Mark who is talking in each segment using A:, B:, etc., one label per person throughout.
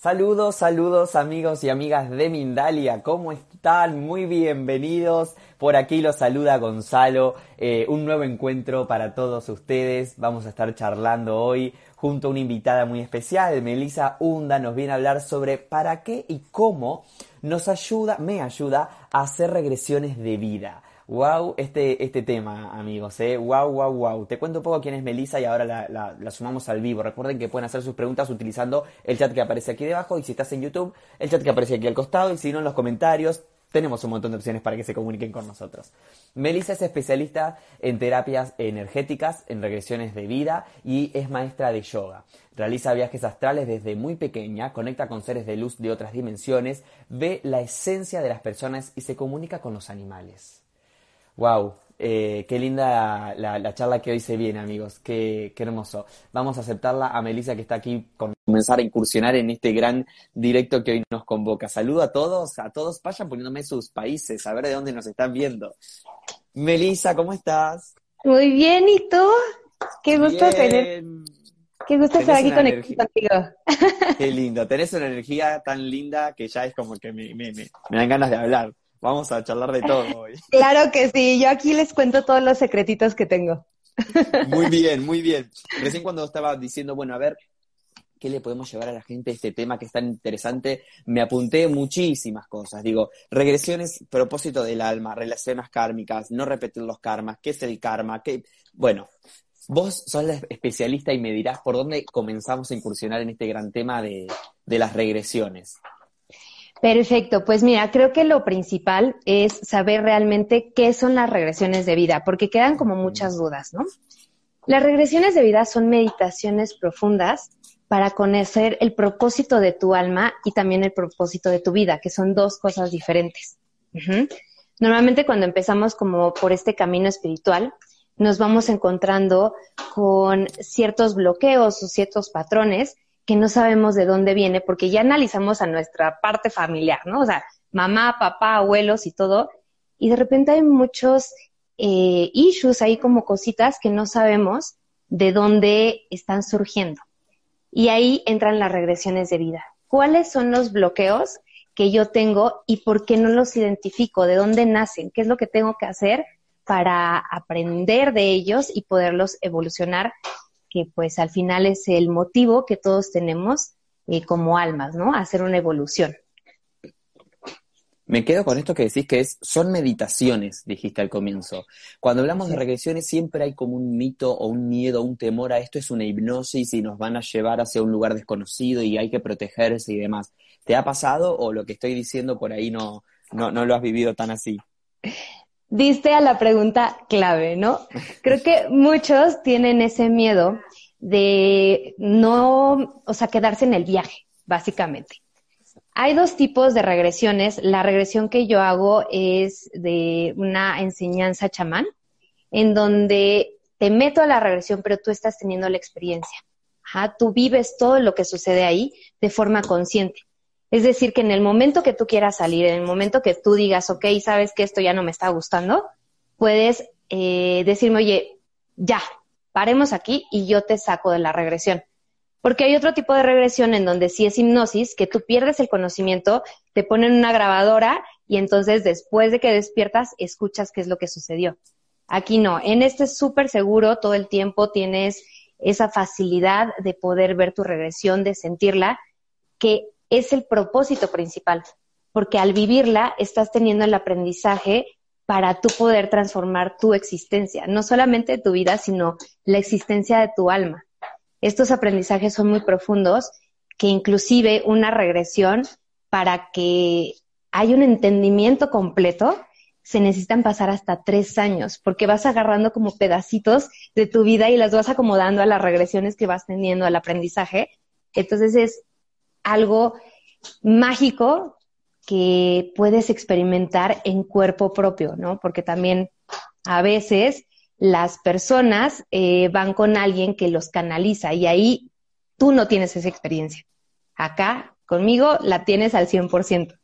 A: Saludos, saludos amigos y amigas de Mindalia, ¿cómo están? Muy bienvenidos. Por aquí los saluda Gonzalo, eh, un nuevo encuentro para todos ustedes. Vamos a estar charlando hoy junto a una invitada muy especial, Melissa Hunda, nos viene a hablar sobre para qué y cómo nos ayuda, me ayuda a hacer regresiones de vida. Wow, este, este tema, amigos, eh. Wow, wow, wow. Te cuento un poco quién es Melissa y ahora la, la, la, sumamos al vivo. Recuerden que pueden hacer sus preguntas utilizando el chat que aparece aquí debajo y si estás en YouTube, el chat que aparece aquí al costado y si no en los comentarios. Tenemos un montón de opciones para que se comuniquen con nosotros. Melissa es especialista en terapias energéticas, en regresiones de vida y es maestra de yoga. Realiza viajes astrales desde muy pequeña, conecta con seres de luz de otras dimensiones, ve la esencia de las personas y se comunica con los animales. Wow, eh, qué linda la, la, charla que hoy se viene, amigos. Qué, qué, hermoso. Vamos a aceptarla a Melissa que está aquí con comenzar a incursionar en este gran directo que hoy nos convoca. Saludo a todos, a todos vayan poniéndome sus países, a ver de dónde nos están viendo. Melissa, ¿cómo estás?
B: Muy bien, ¿y tú? Qué gusto bien. tener. Qué gusto estar aquí conectado contigo.
A: Qué lindo. Tenés una energía tan linda que ya es como que me, me, me, me dan ganas de hablar. Vamos a charlar de todo hoy.
B: Claro que sí, yo aquí les cuento todos los secretitos que tengo.
A: Muy bien, muy bien. Recién cuando estaba diciendo, bueno, a ver, ¿qué le podemos llevar a la gente a este tema que es tan interesante? Me apunté muchísimas cosas. Digo, regresiones, propósito del alma, relaciones kármicas, no repetir los karmas, qué es el karma, qué... Bueno, vos sos la especialista y me dirás por dónde comenzamos a incursionar en este gran tema de, de las regresiones.
B: Perfecto, pues mira, creo que lo principal es saber realmente qué son las regresiones de vida, porque quedan como muchas dudas, ¿no? Las regresiones de vida son meditaciones profundas para conocer el propósito de tu alma y también el propósito de tu vida, que son dos cosas diferentes. Normalmente cuando empezamos como por este camino espiritual, nos vamos encontrando con ciertos bloqueos o ciertos patrones que no sabemos de dónde viene porque ya analizamos a nuestra parte familiar, ¿no? O sea, mamá, papá, abuelos y todo. Y de repente hay muchos eh, issues ahí como cositas que no sabemos de dónde están surgiendo. Y ahí entran las regresiones de vida. ¿Cuáles son los bloqueos que yo tengo y por qué no los identifico? ¿De dónde nacen? ¿Qué es lo que tengo que hacer para aprender de ellos y poderlos evolucionar que pues al final es el motivo que todos tenemos eh, como almas, ¿no? Hacer una evolución.
A: Me quedo con esto que decís que es, son meditaciones, dijiste al comienzo. Cuando hablamos de regresiones siempre hay como un mito o un miedo, un temor a esto es una hipnosis y nos van a llevar hacia un lugar desconocido y hay que protegerse y demás. ¿Te ha pasado o lo que estoy diciendo por ahí no, no, no lo has vivido tan así?
B: Diste a la pregunta clave, ¿no? Creo que muchos tienen ese miedo de no, o sea, quedarse en el viaje, básicamente. Hay dos tipos de regresiones. La regresión que yo hago es de una enseñanza chamán, en donde te meto a la regresión, pero tú estás teniendo la experiencia. Ajá, tú vives todo lo que sucede ahí de forma consciente. Es decir, que en el momento que tú quieras salir, en el momento que tú digas, ok, sabes que esto ya no me está gustando, puedes eh, decirme, oye, ya, paremos aquí y yo te saco de la regresión. Porque hay otro tipo de regresión en donde sí es hipnosis, que tú pierdes el conocimiento, te ponen una grabadora y entonces después de que despiertas escuchas qué es lo que sucedió. Aquí no, en este es súper seguro, todo el tiempo tienes esa facilidad de poder ver tu regresión, de sentirla, que es el propósito principal, porque al vivirla estás teniendo el aprendizaje para tú poder transformar tu existencia, no solamente tu vida, sino la existencia de tu alma. Estos aprendizajes son muy profundos, que inclusive una regresión para que haya un entendimiento completo, se necesitan pasar hasta tres años, porque vas agarrando como pedacitos de tu vida y las vas acomodando a las regresiones que vas teniendo, al aprendizaje. Entonces es algo mágico que puedes experimentar en cuerpo propio, ¿no? Porque también a veces las personas eh, van con alguien que los canaliza y ahí tú no tienes esa experiencia. Acá, conmigo, la tienes al 100%.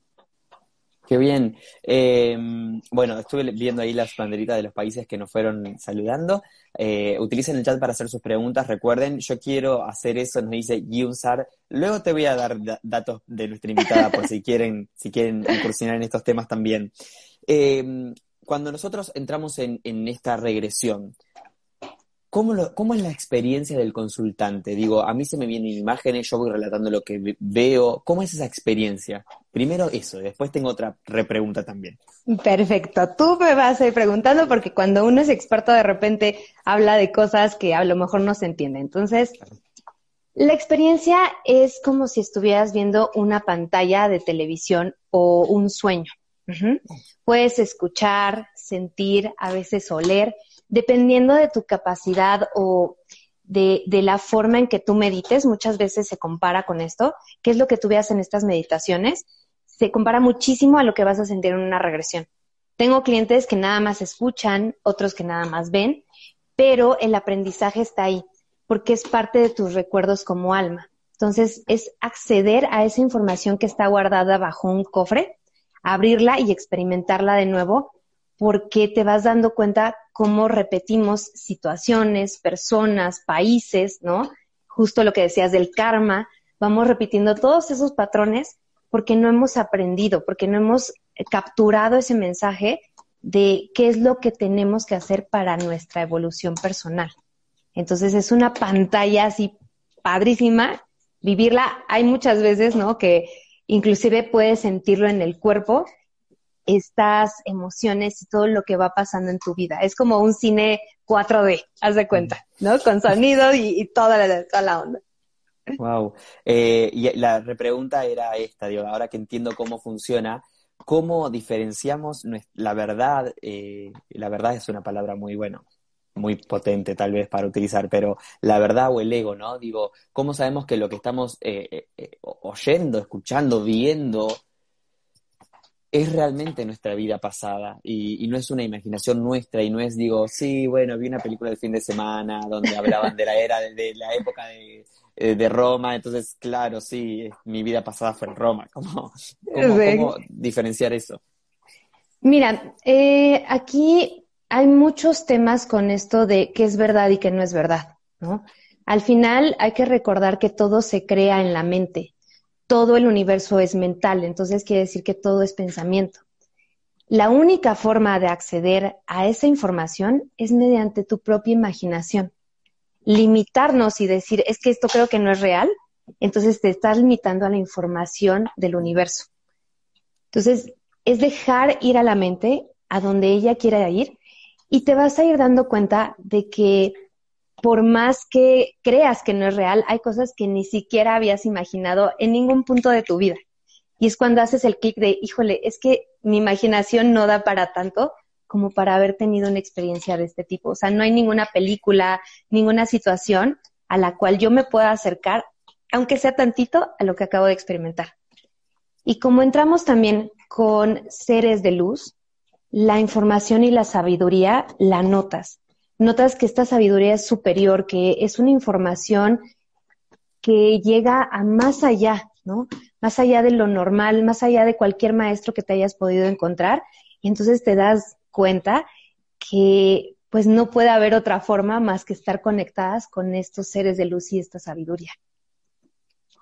A: Qué bien. Eh, bueno, estuve viendo ahí las banderitas de los países que nos fueron saludando. Eh, utilicen el chat para hacer sus preguntas. Recuerden, yo quiero hacer eso, nos dice Giunsar. Luego te voy a dar datos de nuestra invitada por si quieren, si quieren incursionar en estos temas también. Eh, cuando nosotros entramos en, en esta regresión, ¿Cómo, es la experiencia del consultante? Digo, a mí se me vienen imágenes, yo voy relatando lo que veo. ¿Cómo es esa experiencia? Primero eso, después tengo otra repregunta también.
B: Perfecto. Tú me vas a ir preguntando porque cuando uno es experto de repente habla de cosas que a lo mejor no se entiende. Entonces, la experiencia es como si estuvieras viendo una pantalla de televisión o un sueño. Puedes escuchar, sentir, a veces oler dependiendo de tu capacidad o de, la forma en que tú medites, muchas veces se compara con esto, qué es lo que tú veas en estas meditaciones, se compara muchísimo a lo que vas a sentir en una regresión. Tengo clientes que nada más escuchan, otros que nada más ven, pero el aprendizaje está ahí, porque es parte de tus recuerdos como alma. Entonces, es acceder a esa información que está guardada bajo un cofre, abrirla y experimentarla de nuevo porque te vas dando cuenta cómo repetimos situaciones, personas, países, ¿no? Justo lo que decías del karma, vamos repitiendo todos esos patrones porque no hemos aprendido, porque no hemos capturado ese mensaje de qué es lo que tenemos que hacer para nuestra evolución personal. Entonces es una pantalla así padrísima, vivirla. Hay muchas veces, ¿no? Que inclusive puedes sentirlo en el cuerpo estas emociones y todo lo que va pasando en tu vida. Es como un cine 4D, haz de cuenta, ¿no? Con sonido y, toda, la, la onda.
A: Wow. Eh, y la repregunta era esta, digo, ahora que entiendo cómo funciona, ¿cómo diferenciamos la verdad? Eh, la verdad es una palabra muy bueno, muy potente tal vez para utilizar, pero la verdad o el ego, ¿no? Digo, ¿cómo sabemos que lo que estamos eh, oyendo, escuchando, viendo, es realmente nuestra vida pasada y, no es una imaginación nuestra y no es, digo, sí, bueno, vi una película del fin de semana donde hablaban de la era, de, la época eh, de, Roma, entonces, claro, sí, mi vida pasada fue en Roma. ¿Cómo, cómo, diferenciar eso?
B: Mira, eh, aquí hay muchos temas con esto de qué es verdad y qué no es verdad, ¿no? Al final hay que recordar que todo se crea en la mente todo el universo es mental, entonces quiere decir que todo es pensamiento. La única forma de acceder a esa información es mediante tu propia imaginación. Limitarnos y decir, es que esto creo que no es real, entonces te estás limitando a la información del universo. Entonces, es dejar ir a la mente a donde ella quiera ir y te vas a ir dando cuenta de que por más que creas que no es real, hay cosas que ni siquiera habías imaginado en ningún punto de tu vida. Y es cuando haces el clic de, híjole, es que mi imaginación no da para tanto como para haber tenido una experiencia de este tipo. O sea, no hay ninguna película, ninguna situación a la cual yo me pueda acercar, aunque sea tantito, a lo que acabo de experimentar. Y como entramos también con seres de luz, la información y la sabiduría la notas notas que esta sabiduría es superior, que es una información que llega a más allá, ¿no? Más allá de lo normal, más allá de cualquier maestro que te hayas podido encontrar. Y entonces te das cuenta que pues no puede haber otra forma más que estar conectadas con estos seres de luz y esta sabiduría.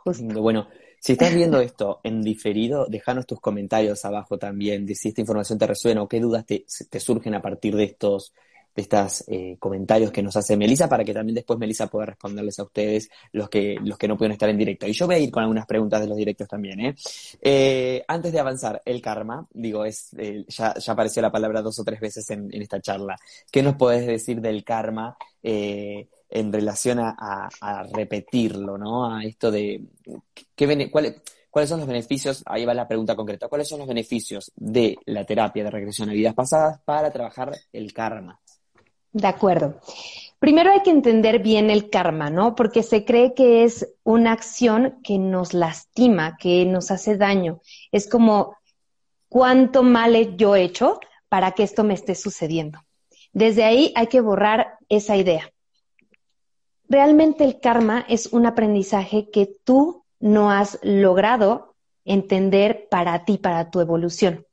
A: Bueno, si estás viendo esto en diferido, déjanos tus comentarios abajo también de si esta información te resuena o qué dudas te surgen a partir de estos de estos eh, comentarios que nos hace Melissa para que también después Melissa pueda responderles a ustedes los que, los que no pueden estar en directo. Y yo voy a ir con algunas preguntas de los directos también. ¿eh? eh antes de avanzar, el karma, digo, es eh, ya, apareció la palabra dos o tres veces en, esta charla. ¿Qué nos podés decir del karma? en relación a, a, repetirlo, ¿no? A esto de, ¿qué, cuál, ¿Cuáles son los beneficios? Ahí va la pregunta concreta. ¿Cuáles son los beneficios de la terapia de regresión a vidas pasadas para trabajar el karma?
B: De acuerdo. Primero hay que entender bien el karma, ¿no? Porque se cree que es una acción que nos lastima, que nos hace daño. Es como cuánto mal yo he hecho para que esto me esté sucediendo. Desde ahí hay que borrar esa idea. Realmente el karma es un aprendizaje que tú no has logrado entender para ti, para tu evolución.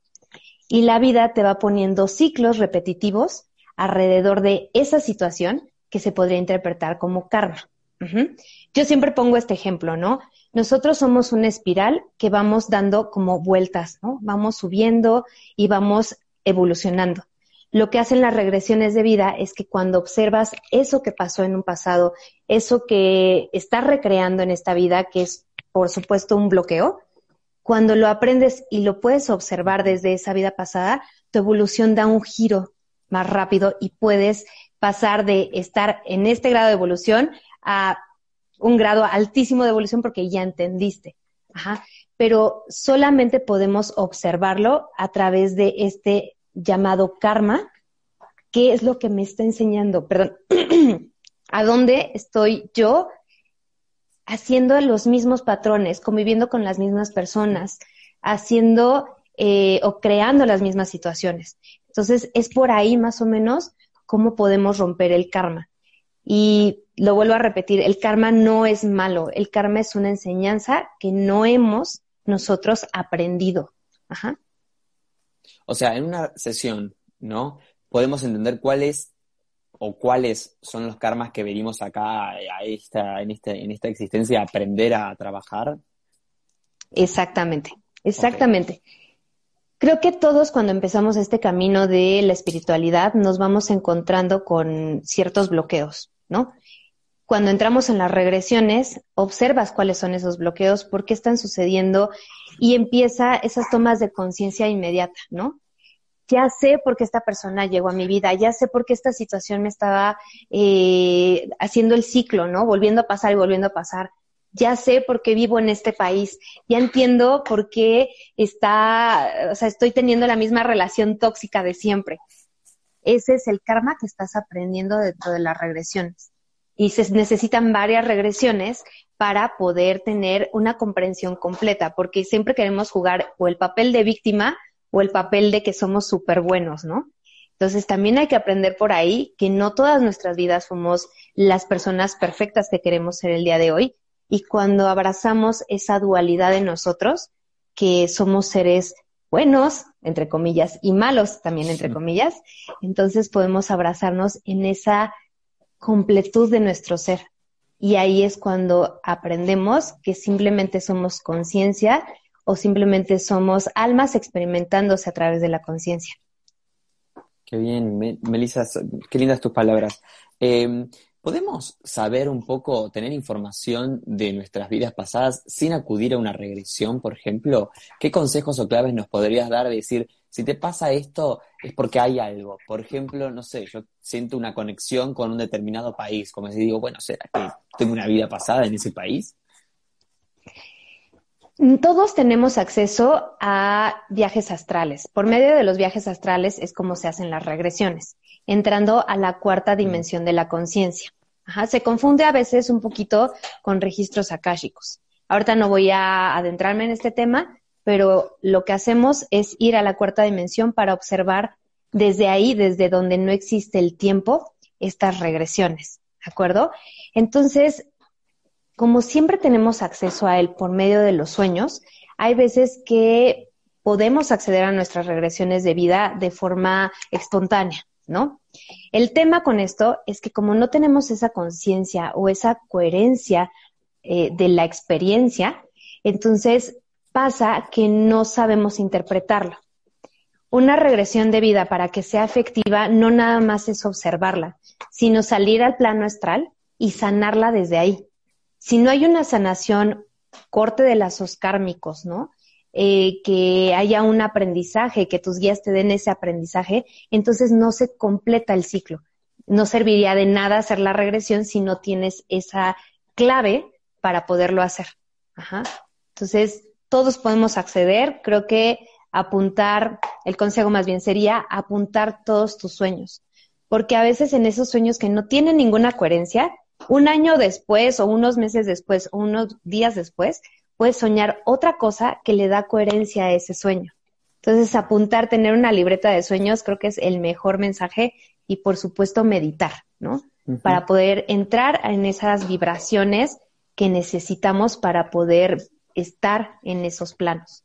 B: Y la vida te va poniendo ciclos repetitivos alrededor de esa situación que se podría interpretar como karma. Yo siempre pongo este ejemplo, ¿no? Nosotros somos una espiral que vamos dando como vueltas, ¿no? Vamos subiendo y vamos evolucionando. Lo que hacen las regresiones de vida es que cuando observas eso que pasó en un pasado, eso que estás recreando en esta vida, que es por supuesto un bloqueo, cuando lo aprendes y lo puedes observar desde esa vida pasada, tu evolución da un giro más rápido y puedes pasar de estar en este grado de evolución a un grado altísimo de evolución porque ya entendiste. Ajá. Pero solamente podemos observarlo a través de este llamado karma, ¿qué es lo que me está enseñando? Perdón, ¿a dónde estoy yo haciendo los mismos patrones, conviviendo con las mismas personas, haciendo eh, o creando las mismas situaciones? Entonces, es por ahí más o menos cómo podemos romper el karma. Y lo vuelvo a repetir, el karma no es malo, el karma es una enseñanza que no hemos nosotros aprendido. Ajá.
A: O sea, en una sesión, ¿no? Podemos entender cuáles o cuáles son los karmas que venimos acá a esta, en, esta, en esta existencia a aprender a trabajar.
B: Exactamente, exactamente. Creo que todos cuando empezamos este camino de la espiritualidad nos vamos encontrando con ciertos bloqueos, ¿no? Cuando entramos en las regresiones, observas cuáles son esos bloqueos, por qué están sucediendo y empieza esas tomas de conciencia inmediata, ¿no? Ya sé por qué esta persona llegó a mi vida, ya sé por qué esta situación me estaba eh, haciendo el ciclo, ¿no? Volviendo a pasar y volviendo a pasar. Ya sé por qué vivo en este país, ya entiendo por qué está, o sea, estoy teniendo la misma relación tóxica de siempre. Ese es el karma que estás aprendiendo dentro de las regresiones y se necesitan varias regresiones para poder tener una comprensión completa, porque siempre queremos jugar o el papel de víctima o el papel de que somos súper buenos, ¿no? Entonces también hay que aprender por ahí que no todas nuestras vidas somos las personas perfectas que queremos ser el día de hoy y cuando abrazamos esa dualidad de nosotros, que somos seres buenos, entre comillas, y malos también, entre comillas, entonces podemos abrazarnos en esa completud de nuestro ser. Y ahí es cuando aprendemos que simplemente somos conciencia o simplemente somos almas experimentándose a través de la conciencia.
A: Qué bien, Melissa, qué lindas tus palabras. Em, ¿Podemos saber un poco, tener información de nuestras vidas pasadas sin acudir a una regresión, por ejemplo? ¿Qué consejos o claves nos podrías dar de decir, si te pasa esto es porque hay algo. Por ejemplo, no sé, yo siento una conexión con un determinado país, como si digo, bueno, ¿será que tengo una vida pasada en ese país?
B: Todos tenemos acceso a viajes astrales. Por medio de los viajes astrales es como se hacen las regresiones, entrando a la cuarta dimensión de la conciencia. se confunde a veces un poquito con registros akáshicos. Ahorita no voy a adentrarme en este tema, pero lo que hacemos es ir a la cuarta dimensión para observar desde ahí, desde donde no existe el tiempo, estas regresiones, ¿de acuerdo? Entonces, como siempre tenemos acceso a él por medio de los sueños, hay veces que podemos acceder a nuestras regresiones de vida de forma espontánea, ¿no? El tema con esto es que como no tenemos esa conciencia o esa coherencia eh, de la experiencia, entonces pasa que no sabemos interpretarlo. Una regresión de vida para que sea efectiva no nada más es observarla, sino salir al plano astral y sanarla desde ahí. Si no hay una sanación, corte de lazos kármicos, ¿no? Eh, que haya un aprendizaje, que tus guías te den ese aprendizaje, entonces no se completa el ciclo. No serviría de nada hacer la regresión si no tienes esa clave para poderlo hacer. Ajá. Entonces, todos podemos acceder. Creo que apuntar, el consejo más bien sería apuntar todos tus sueños, porque a veces en esos sueños que no tienen ninguna coherencia, un año después o unos meses después o unos días después, puedes soñar otra cosa que le da coherencia a ese sueño. Entonces, apuntar, tener una libreta de sueños, creo que es el mejor mensaje y, por supuesto, meditar, ¿no? Para poder entrar en esas vibraciones que necesitamos para poder estar en esos planos.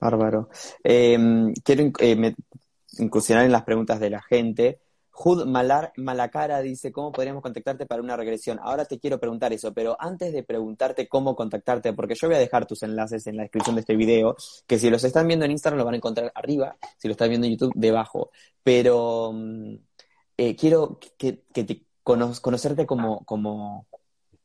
A: Bárbaro. Em, quiero eh, incursionar en las preguntas de la gente. Jud Malar, Malacara dice, ¿cómo podríamos contactarte para una regresión? Ahora te quiero preguntar eso, pero antes de preguntarte cómo contactarte, porque yo voy a dejar tus enlaces en la descripción de este video, que si los están viendo en Instagram lo van a encontrar arriba, si lo están viendo en YouTube, debajo. Pero mm, eh, quiero que, te conocerte como, como,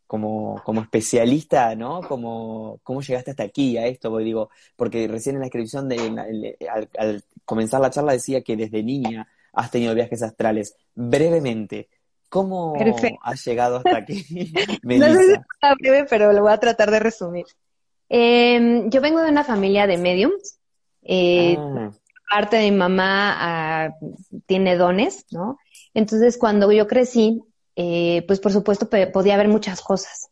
A: como, como especialista, ¿no? Como, ¿Cómo llegaste hasta aquí, a esto? Porque digo, porque recién en la descripción, de, al comenzar la charla decía que desde niña has tenido viajes astrales. Brevemente, ¿cómo has llegado hasta aquí?
B: no sé si está breve, pero lo voy a tratar de resumir. Em, yo vengo de una familia de mediums. Eh, ah. Parte de mi mamá ah, tiene dones, ¿no? Entonces, cuando yo crecí, eh, pues por supuesto podía haber muchas cosas.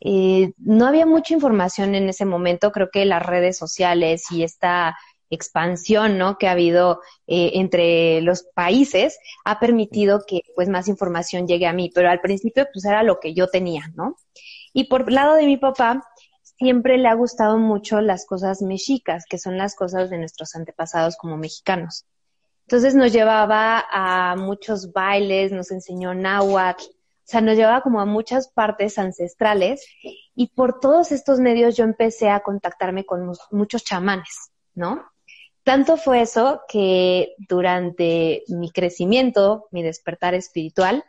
B: Eh, no había mucha información en ese momento, creo que las redes sociales y esta expansión ¿no? que ha habido eh, entre los países ha permitido que pues más información llegue a mí, pero al principio pues era lo que yo tenía, ¿no? Y por lado de mi papá, siempre le ha gustado mucho las cosas mexicas, que son las cosas de nuestros antepasados como mexicanos. Entonces nos llevaba a muchos bailes, nos enseñó náhuatl, o sea, nos llevaba como a muchas partes ancestrales y por todos estos medios yo empecé a contactarme con muchos chamanes, ¿no? Tanto fue eso que durante mi crecimiento, mi despertar espiritual,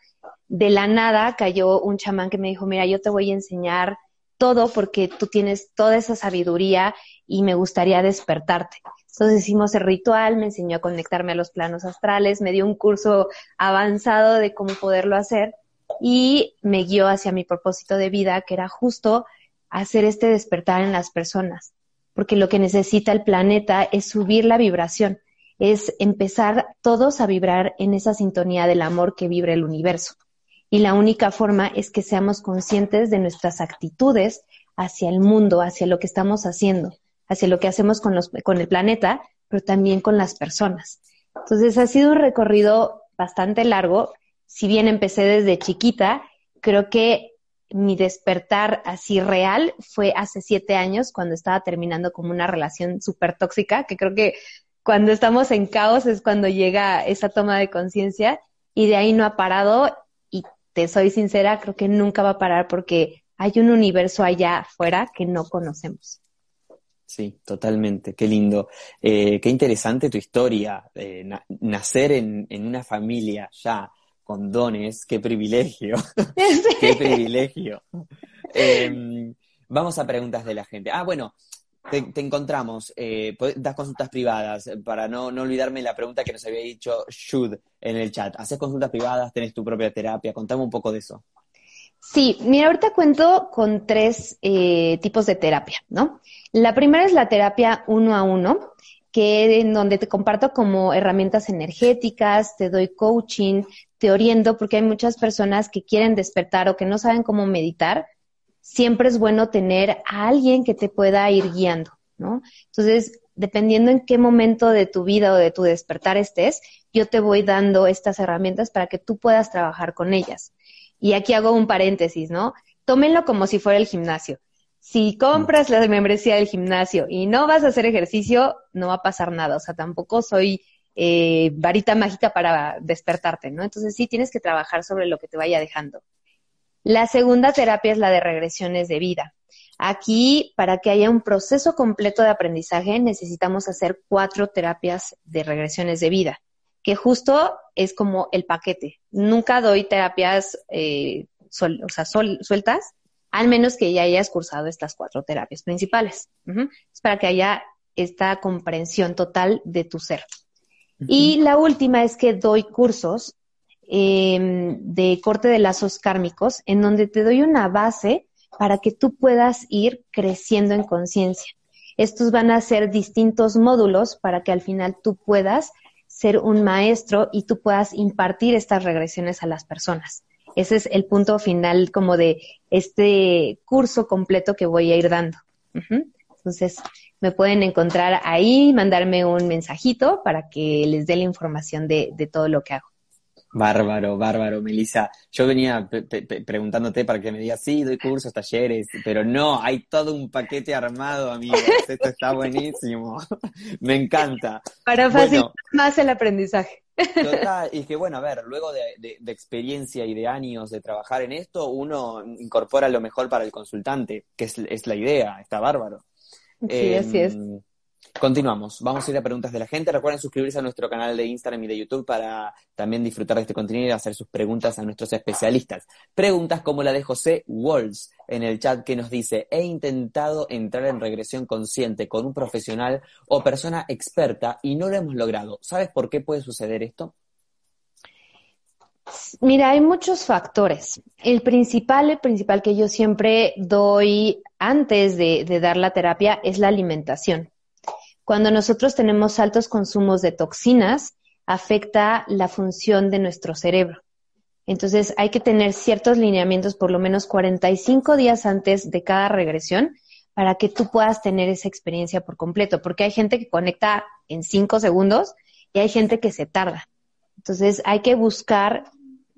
B: de la nada cayó un chamán que me dijo, mira, yo te voy a enseñar todo porque tú tienes toda esa sabiduría y me gustaría despertarte. Entonces hicimos el ritual, me enseñó a conectarme a los planos astrales, me dio un curso avanzado de cómo poderlo hacer y me guió hacia mi propósito de vida, que era justo hacer este despertar en las personas porque lo que necesita el planeta es subir la vibración, es empezar todos a vibrar en esa sintonía del amor que vibra el universo. Y la única forma es que seamos conscientes de nuestras actitudes hacia el mundo, hacia lo que estamos haciendo, hacia lo que hacemos con, el planeta, pero también con las personas. Entonces ha sido un recorrido bastante largo. Si bien empecé desde chiquita, creo que mi despertar así real fue hace siete años cuando estaba terminando como una relación súper tóxica, que creo que cuando estamos en caos es cuando llega esa toma de conciencia y de ahí no ha parado y te soy sincera, creo que nunca va a parar porque hay un universo allá afuera que no conocemos.
A: Sí, totalmente, qué lindo. Eh, qué interesante tu historia, eh, nacer en, en una familia ya con dones, qué privilegio, qué privilegio. Em, vamos a preguntas de la gente. Ah, bueno, te, encontramos, eh, das consultas privadas, para no, no, olvidarme la pregunta que nos había dicho Shud en el chat. ¿Haces consultas privadas? ¿Tenés tu propia terapia? Contame un poco de eso.
B: Sí, mira, ahorita cuento con tres eh, tipos de terapia, ¿no? La primera es la terapia uno a uno, que en donde te comparto como herramientas energéticas, te doy coaching, te oriento, porque hay muchas personas que quieren despertar o que no saben cómo meditar. Siempre es bueno tener a alguien que te pueda ir guiando, ¿no? Entonces, dependiendo en qué momento de tu vida o de tu despertar estés, yo te voy dando estas herramientas para que tú puedas trabajar con ellas. Y aquí hago un paréntesis, ¿no? Tómenlo como si fuera el gimnasio. Si compras la membresía del gimnasio y no vas a hacer ejercicio, no va a pasar nada. O sea, tampoco soy eh, varita mágica para despertarte, ¿no? Entonces sí tienes que trabajar sobre lo que te vaya dejando. La segunda terapia es la de regresiones de vida. Aquí, para que haya un proceso completo de aprendizaje, necesitamos hacer cuatro terapias de regresiones de vida, que justo es como el paquete. Nunca doy terapias eh, o sea, sueltas, al menos que ya hayas cursado estas cuatro terapias principales. Es para que haya esta comprensión total de tu ser. Y la última es que doy cursos em, de corte de lazos kármicos, en donde te doy una base para que tú puedas ir creciendo en conciencia. Estos van a ser distintos módulos para que al final tú puedas ser un maestro y tú puedas impartir estas regresiones a las personas. Ese es el punto final como de este curso completo que voy a ir dando. Entonces, me pueden encontrar ahí, mandarme un mensajito para que les dé la información de, de todo lo que hago.
A: Bárbaro, bárbaro, Melissa. Yo venía preguntándote para que me digas, sí, doy cursos, talleres, pero no, hay todo un paquete armado, amigos. Esto está buenísimo. me encanta.
B: Para facilitar más el aprendizaje.
A: Total, y que bueno, a ver, luego de, experiencia y de años de trabajar en esto, uno incorpora lo mejor para el consultante, que es, la idea, está bárbaro.
B: Sí, así es.
A: Em, Continuamos, vamos a ir a preguntas de la gente. Recuerden suscribirse a nuestro canal de Instagram y de YouTube para también disfrutar de este contenido y hacer sus preguntas a nuestros especialistas. Preguntas como la de José Walls en el chat que nos dice, he intentado entrar en regresión consciente con un profesional o persona experta y no lo hemos logrado. ¿Sabes por qué puede suceder esto?
B: Mira, hay muchos factores. El principal, el principal que yo siempre doy antes de, de dar la terapia es la alimentación. Cuando nosotros tenemos altos consumos de toxinas, afecta la función de nuestro cerebro. Entonces hay que tener ciertos lineamientos por lo menos 45 días antes de cada regresión para que tú puedas tener esa experiencia por completo, porque hay gente que conecta en 5 segundos y hay gente que se tarda. Entonces hay que buscar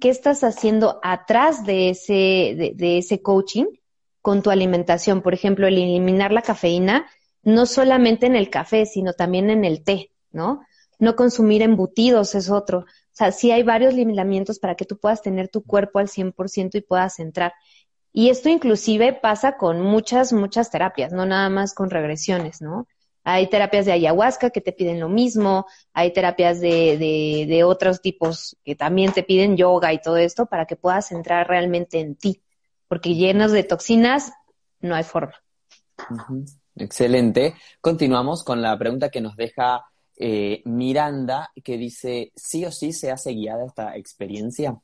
B: qué estás haciendo atrás de ese, de, de ese coaching con tu alimentación. Por ejemplo, el eliminar la cafeína no solamente en el café, sino también en el té, ¿no? No consumir embutidos es otro. O sea, sí hay varios lineamientos para que tú puedas tener tu cuerpo al 100% y puedas entrar. Y esto inclusive pasa con muchas, muchas terapias, no nada más con regresiones, ¿no? Hay terapias de ayahuasca que te piden lo mismo, hay terapias de, de, de otros tipos que también te piden yoga y todo esto para que puedas entrar realmente en ti, porque llenos de toxinas no hay forma.
A: Excelente. Continuamos con la pregunta que nos deja eh, Miranda, que dice, ¿sí o sí se hace guiada esta experiencia?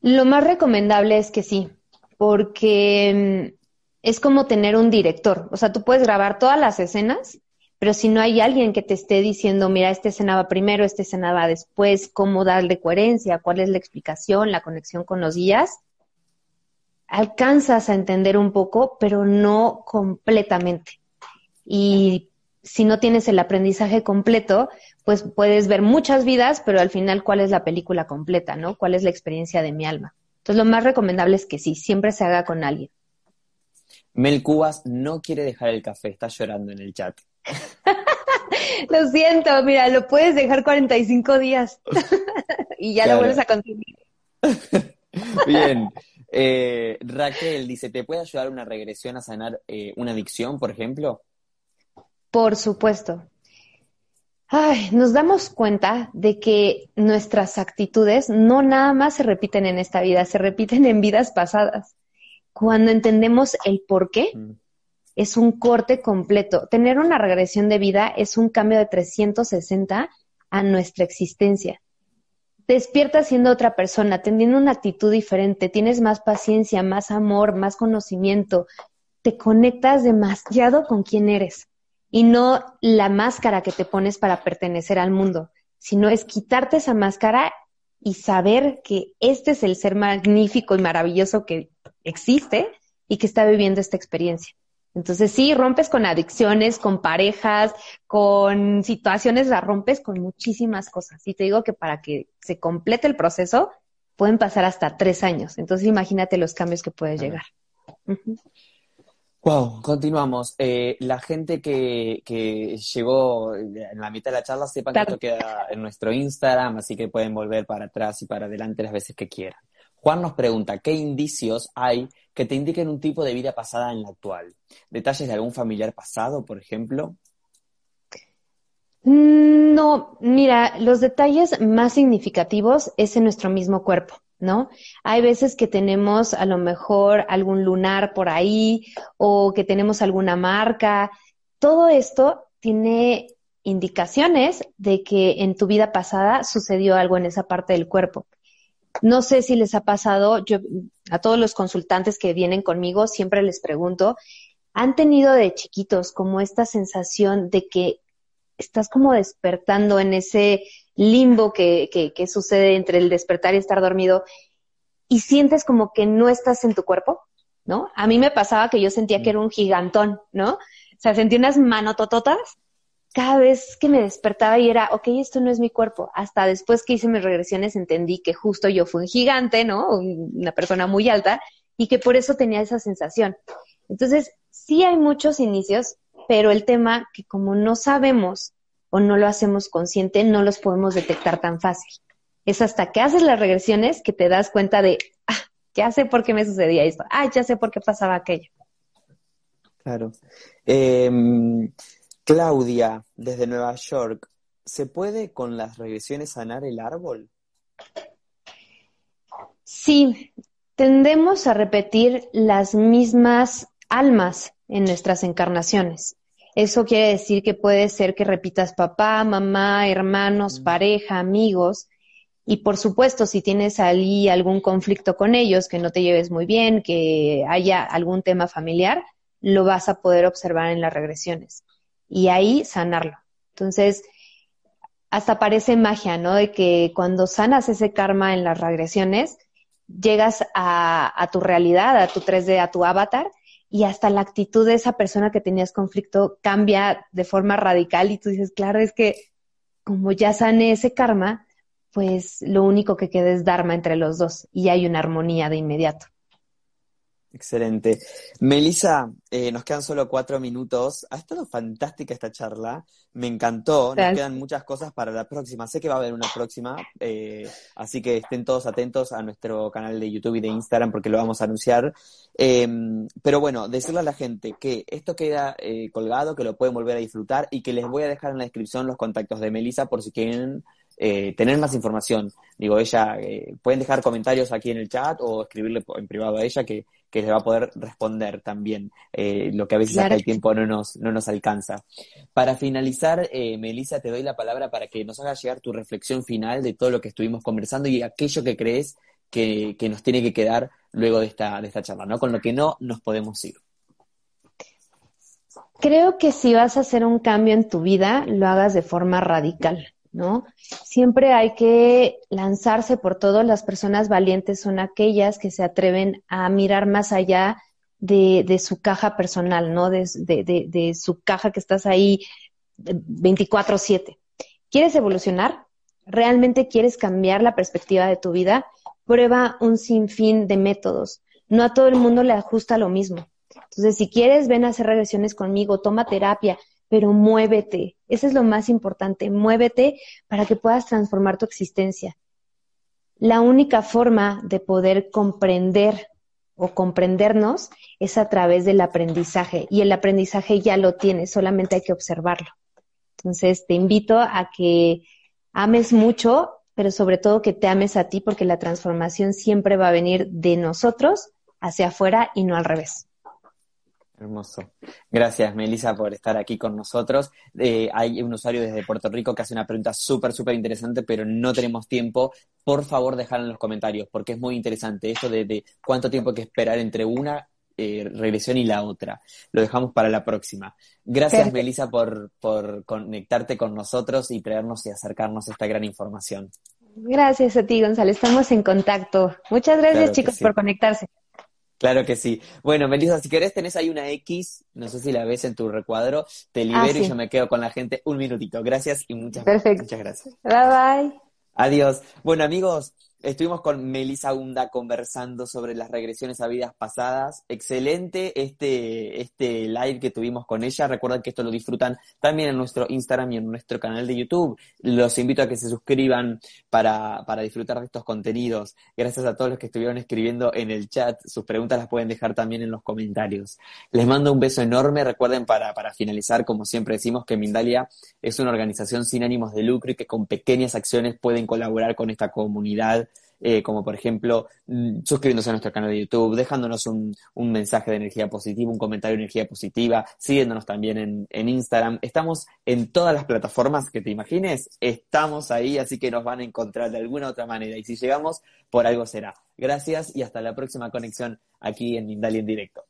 B: Lo más recomendable es que sí, porque mm, es como tener un director. O sea, tú puedes grabar todas las escenas, pero si no hay alguien que te esté diciendo, mira, esta escena va primero, esta escena va después, cómo darle coherencia, cuál es la explicación, la conexión con los guías, alcanzas a entender un poco, pero no completamente. Y si no tienes el aprendizaje completo, pues puedes ver muchas vidas, pero al final, ¿cuál es la película completa, no? ¿Cuál es la experiencia de mi alma? Entonces, lo más recomendable es que sí, siempre se haga con alguien.
A: Mel Cubas no quiere dejar el café, está llorando en el chat.
B: lo siento, mira, lo puedes dejar 45 días y ya lo vuelves a consumir.
A: Bien, eh, Raquel dice, ¿te puede ayudar una regresión a sanar eh, una adicción, por ejemplo?
B: Por supuesto. Ay, nos damos cuenta de que nuestras actitudes no nada más se repiten en esta vida, se repiten en vidas pasadas. Cuando entendemos el por qué, mm. es un corte completo. Tener una regresión de vida es un cambio de 360 a nuestra existencia despiertas siendo otra persona, teniendo una actitud diferente, tienes más paciencia, más amor, más conocimiento, te conectas demasiado con quién eres y no la máscara que te pones para pertenecer al mundo, sino es quitarte esa máscara y saber que este es el ser magnífico y maravilloso que existe y que está viviendo esta experiencia. Entonces sí, rompes con adicciones, con parejas, con situaciones, la rompes con muchísimas cosas. Y te digo que para que se complete el proceso, pueden pasar hasta tres años. Entonces imagínate los cambios que puedes llegar.
A: Wow, continuamos. Eh, la gente que, que, llegó en la mitad de la charla, sepan que esto queda en nuestro Instagram, así que pueden volver para atrás y para adelante las veces que quieran. Juan nos pregunta, ¿qué indicios hay que te indiquen un tipo de vida pasada en la actual? ¿Detalles de algún familiar pasado, por ejemplo?
B: Mm, no, mira, los detalles más significativos es en nuestro mismo cuerpo, ¿no? Hay veces que tenemos a lo mejor algún lunar por ahí o que tenemos alguna marca. Todo esto tiene indicaciones de que en tu vida pasada sucedió algo en esa parte del cuerpo. No sé si les ha pasado, yo a todos los consultantes que vienen conmigo siempre les pregunto, ¿han tenido de chiquitos como esta sensación de que estás como despertando en ese limbo que, que, que sucede entre el despertar y estar dormido y sientes como que no estás en tu cuerpo? ¿No? A mí me pasaba que yo sentía que era un gigantón, ¿no? O sea, sentí unas manotototas cada vez que me despertaba y era, ok, esto no es mi cuerpo. Hasta después que hice mis regresiones entendí que justo yo fui un gigante, ¿no? Una persona muy alta y que por eso tenía esa sensación. Entonces, sí hay muchos inicios, pero el tema que como no sabemos o no lo hacemos consciente, no los podemos detectar tan fácil. Es hasta que haces las regresiones que te das cuenta de, ah, ya sé por qué me sucedía esto, ah, ya sé por qué pasaba aquello.
A: Claro. Eh, Claudia, desde Nueva York, ¿se puede con las regresiones sanar el árbol?
B: Sí, tendemos a repetir las mismas almas en nuestras encarnaciones. Eso quiere decir que puede ser que repitas papá, mamá, hermanos, pareja, amigos. Y por supuesto, si tienes allí algún conflicto con ellos, que no te lleves muy bien, que haya algún tema familiar, lo vas a poder observar en las regresiones y ahí sanarlo. Entonces, hasta parece magia, ¿no? De que cuando sanas ese karma en las regresiones, llegas a, tu realidad, a tu 3D, a tu avatar, y hasta la actitud de esa persona que tenías conflicto cambia de forma radical y tú dices, claro, es que como ya sané ese karma, pues lo único que queda es Dharma entre los dos y hay una armonía de inmediato.
A: Excelente. Melissa, eh, nos quedan solo cuatro minutos. Ha estado fantástica esta charla. Me encantó. Nos quedan muchas cosas para la próxima. Sé que va a haber una próxima, eh, así que estén todos atentos a nuestro canal de YouTube y de Instagram porque lo vamos a anunciar. Em, pero bueno, decirle a la gente que esto queda eh, colgado, que lo pueden volver a disfrutar y que les voy a dejar en la descripción los contactos de Melissa por si quieren eh, tener más información. Digo, ella, eh, pueden dejar comentarios aquí en el chat o escribirle en privado a ella que, que les va a poder responder también, eh, lo que a veces acá el tiempo no nos, no nos alcanza. Para finalizar, eh, Melissa, te doy la palabra para que nos hagas llegar tu reflexión final de todo lo que estuvimos conversando y aquello que crees que, que nos tiene que quedar luego de esta, de esta charla, ¿no? Con lo que no nos podemos ir.
B: Creo que si vas a hacer un cambio en tu vida, lo hagas de forma radical. ¿No? Siempre hay que lanzarse por todo. Las personas valientes son aquellas que se atreven a mirar más allá de, de su caja personal, ¿no? De, de, de su caja que estás ahí 24/7. ¿Quieres evolucionar? ¿Realmente quieres cambiar la perspectiva de tu vida? Prueba un sinfín de métodos. No a todo el mundo le ajusta lo mismo. Entonces, si quieres, ven a hacer regresiones conmigo, toma terapia, pero muévete. Eso es lo más importante, muévete para que puedas transformar tu existencia. La única forma de poder comprender o comprendernos es a través del aprendizaje y el aprendizaje ya lo tienes, solamente hay que observarlo. Entonces, te invito a que ames mucho, pero sobre todo que te ames a ti porque la transformación siempre va a venir de nosotros hacia afuera y no al revés.
A: Hermoso. Gracias, Melissa, por estar aquí con nosotros. Eh, hay un usuario desde Puerto Rico que hace una pregunta súper, súper interesante, pero no tenemos tiempo. Por favor, dejarla en los comentarios, porque es muy interesante esto de, cuánto tiempo hay que esperar entre una eh, regresión y la otra. Lo dejamos para la próxima. Gracias, Melissa, por, por conectarte con nosotros y traernos y acercarnos a esta gran información.
B: Gracias a ti, Gonzalo. Estamos en contacto. Muchas gracias, chicos, por conectarse.
A: Claro que sí. Bueno, Melissa, si querés, tenés ahí una X, no sé si la ves en tu recuadro, te libero ah, y yo me quedo con la gente un minutito. Gracias y muchas, muchas gracias.
B: Bye bye.
A: Adiós. Bueno, amigos, Estuvimos con Melissa Hunda conversando sobre las regresiones a vidas pasadas. Excelente este, este live que tuvimos con ella. Recuerden que esto lo disfrutan también en nuestro Instagram y en nuestro canal de YouTube. Los invito a que se suscriban para, para disfrutar de estos contenidos. Gracias a todos los que estuvieron escribiendo en el chat. Sus preguntas las pueden dejar también en los comentarios. Les mando un beso enorme. Recuerden para, para finalizar, como siempre decimos, que Mindalia es una organización sin ánimos de lucro y que con pequeñas acciones pueden colaborar con esta comunidad eh, como por ejemplo mm, suscribiéndose a nuestro canal de YouTube, dejándonos un, mensaje de energía positiva, un comentario de energía positiva, siguiéndonos también en, en Instagram. Estamos en todas las plataformas que te imagines, estamos ahí, así que nos van a encontrar de alguna otra manera. Y si llegamos, por algo será. Gracias y hasta la próxima conexión aquí en Mindalia en directo.